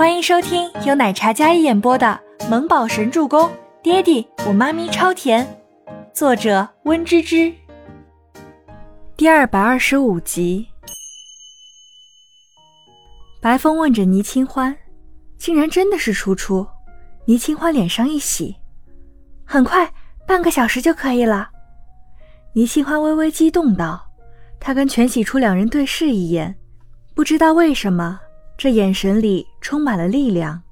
欢迎收听由奶茶嘉一演播的《萌宝神助攻》，爹地我妈咪超甜，作者温芝芝。第二百二十五集。白风问着倪清欢，竟然真的是初初。倪清欢脸上一喜，很快，半个小时就可以了。倪清欢微微激动道：“她跟全喜初两人对视一眼，不知道为什么。”这眼神里充满了力量，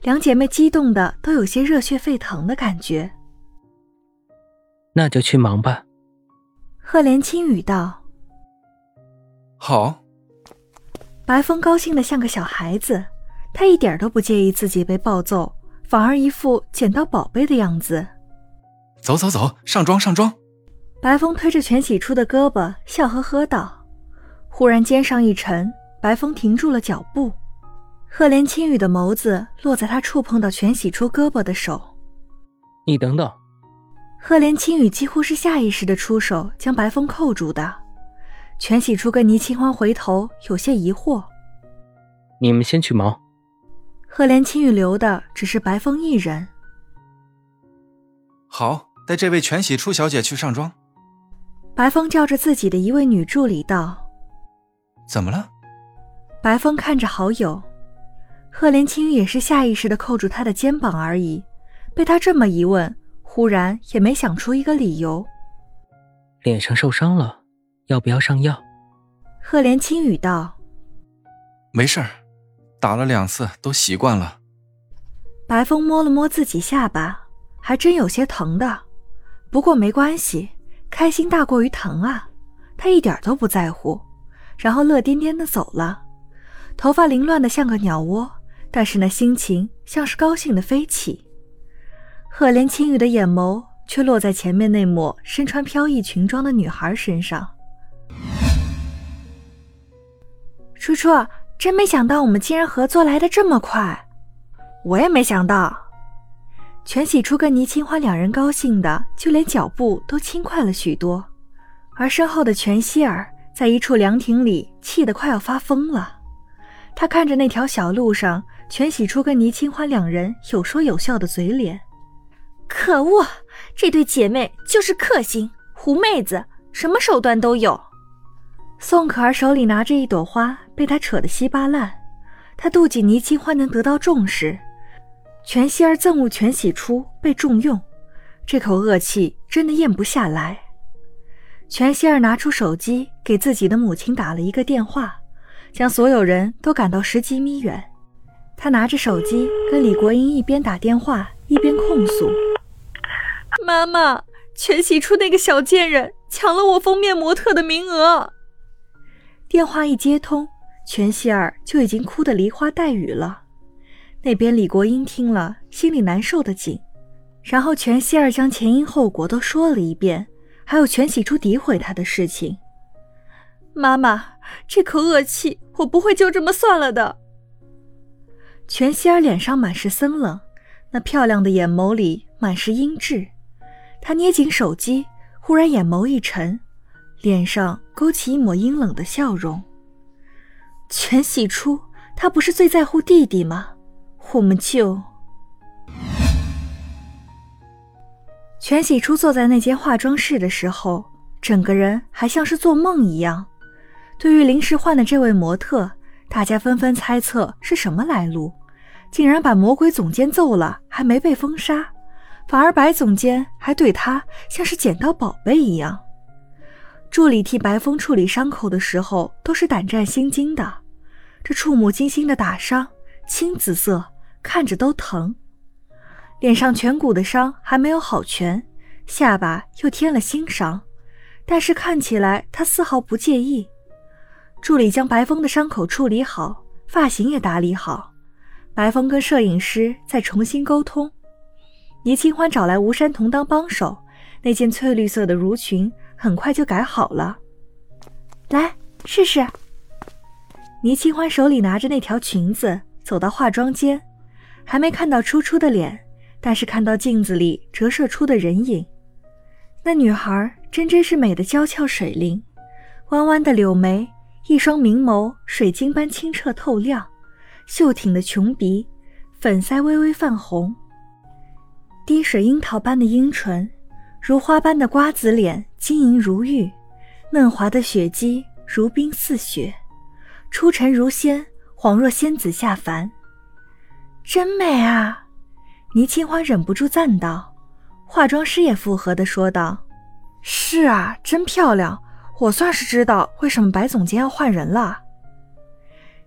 两姐妹激动的都有些热血沸腾的感觉。那就去忙吧。赫连轻语道：“好。”白风高兴的像个小孩子，他一点都不介意自己被暴揍，反而一副捡到宝贝的样子。走走走，上妆上妆。白风推着全喜初的胳膊，笑呵呵道。忽然肩上一沉。白风停住了脚步，赫连青羽的眸子落在他触碰到全喜初胳膊的手。你等等。赫连青羽几乎是下意识的出手将白风扣住的。全喜初跟倪清欢回头，有些疑惑。你们先去忙。赫连青雨留的只是白风一人。好，带这位全喜初小姐去上妆。白风叫着自己的一位女助理道：“怎么了？”白风看着好友，贺连青也是下意识的扣住他的肩膀而已。被他这么一问，忽然也没想出一个理由。脸上受伤了，要不要上药？赫连青语道：“没事儿，打了两次都习惯了。”白风摸了摸自己下巴，还真有些疼的。不过没关系，开心大过于疼啊，他一点都不在乎，然后乐颠颠的走了。头发凌乱的像个鸟窝，但是那心情像是高兴的飞起。赫连青羽的眼眸却落在前面那抹身穿飘逸裙装的女孩身上。初初，真没想到我们竟然合作来的这么快，我也没想到。全喜初跟倪清欢两人高兴的，就连脚步都轻快了许多，而身后的全希儿在一处凉亭里气得快要发疯了。他看着那条小路上全喜初跟倪清欢两人有说有笑的嘴脸，可恶，这对姐妹就是克星、狐妹子，什么手段都有。宋可儿手里拿着一朵花，被他扯得稀巴烂。他妒忌倪清欢能得到重视，全希儿憎恶全喜初被重用，这口恶气真的咽不下来。全希儿拿出手机给自己的母亲打了一个电话。将所有人都赶到十几米远，他拿着手机跟李国英一边打电话一边控诉：“妈妈，全喜初那个小贱人抢了我封面模特的名额。”电话一接通，全希儿就已经哭得梨花带雨了。那边李国英听了，心里难受的紧。然后全希儿将前因后果都说了一遍，还有全喜初诋毁他的事情。妈妈，这口恶气我不会就这么算了的。全希儿脸上满是森冷，那漂亮的眼眸里满是阴鸷。她捏紧手机，忽然眼眸一沉，脸上勾起一抹阴冷的笑容。全喜初，他不是最在乎弟弟吗？我们就……全喜初坐在那间化妆室的时候，整个人还像是做梦一样。对于临时换的这位模特，大家纷纷猜测是什么来路，竟然把魔鬼总监揍了，还没被封杀，反而白总监还对他像是捡到宝贝一样。助理替白风处理伤口的时候，都是胆战心惊的。这触目惊心的打伤，青紫色，看着都疼。脸上颧骨的伤还没有好全，下巴又添了新伤，但是看起来他丝毫不介意。助理将白风的伤口处理好，发型也打理好。白风跟摄影师再重新沟通。倪清欢找来吴山童当帮手，那件翠绿色的襦裙很快就改好了。来试试。倪清欢手里拿着那条裙子，走到化妆间，还没看到初初的脸，但是看到镜子里折射出的人影。那女孩真真是美的娇俏水灵，弯弯的柳眉。一双明眸，水晶般清澈透亮，秀挺的琼鼻，粉腮微微泛红，滴水樱桃般的樱唇，如花般的瓜子脸，晶莹如玉，嫩滑的雪肌如冰似雪，出尘如仙，恍若仙子下凡。真美啊！倪清欢忍不住赞道，化妆师也附和的说道：“是啊，真漂亮。我算是知道为什么白总监要换人了。”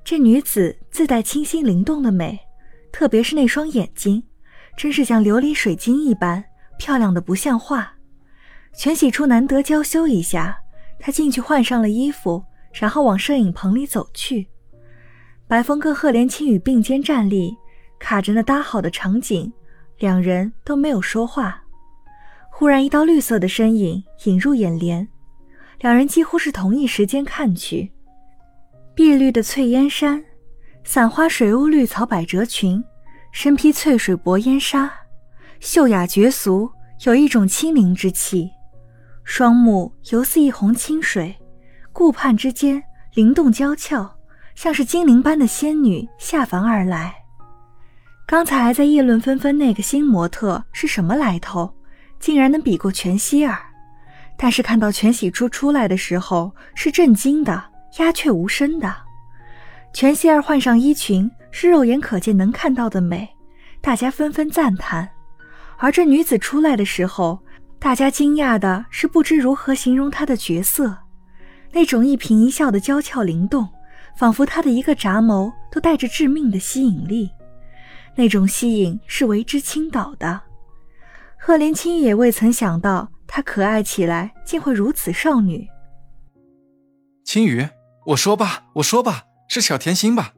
这女子自带清新灵动的美，特别是那双眼睛，真是像琉璃水晶一般漂亮的不像话。全喜初难得娇羞一下，他进去换上了衣服，然后往摄影棚里走去。白风跟赫连青羽并肩站立，卡着那搭好的场景，两人都没有说话。忽然，一道绿色的身影引入眼帘，两人几乎是同一时间看去。碧绿的翠烟衫，散花水雾绿草百褶裙，身披翠水薄烟纱，秀雅绝俗，有一种清灵之气。双目犹似一泓清水，顾盼之间灵动娇俏，像是精灵般的仙女下凡而来。刚才还在议论纷纷，那个新模特是什么来头，竟然能比过全希儿。但是看到全喜初出来的时候，是震惊的。鸦雀无声的，全希儿换上衣裙，是肉眼可见能看到的美，大家纷纷赞叹。而这女子出来的时候，大家惊讶的是不知如何形容她的角色，那种一颦一笑的娇俏灵动，仿佛她的一个眨眸都带着致命的吸引力，那种吸引是为之倾倒的。赫连青也未曾想到，她可爱起来竟会如此少女。青羽。我说吧，我说吧，是小甜心吧？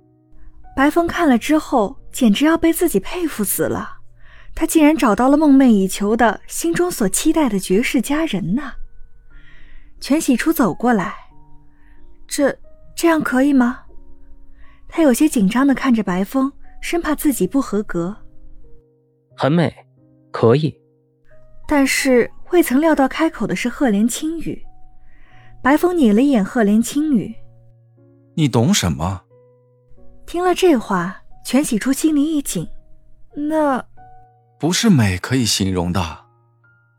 白风看了之后，简直要被自己佩服死了。他竟然找到了梦寐以求的心中所期待的绝世佳人呐！全喜初走过来，这这样可以吗？他有些紧张的看着白风，生怕自己不合格。很美，可以。但是未曾料到开口的是赫连青羽。白风睨了一眼赫连青羽。你懂什么？听了这话，全喜初心里一紧。那不是美可以形容的。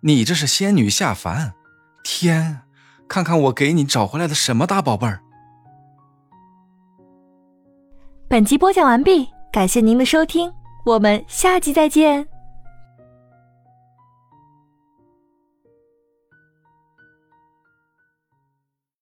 你这是仙女下凡。天，看看我给你找回来的什么大宝贝儿！本集播讲完毕，感谢您的收听，我们下集再见。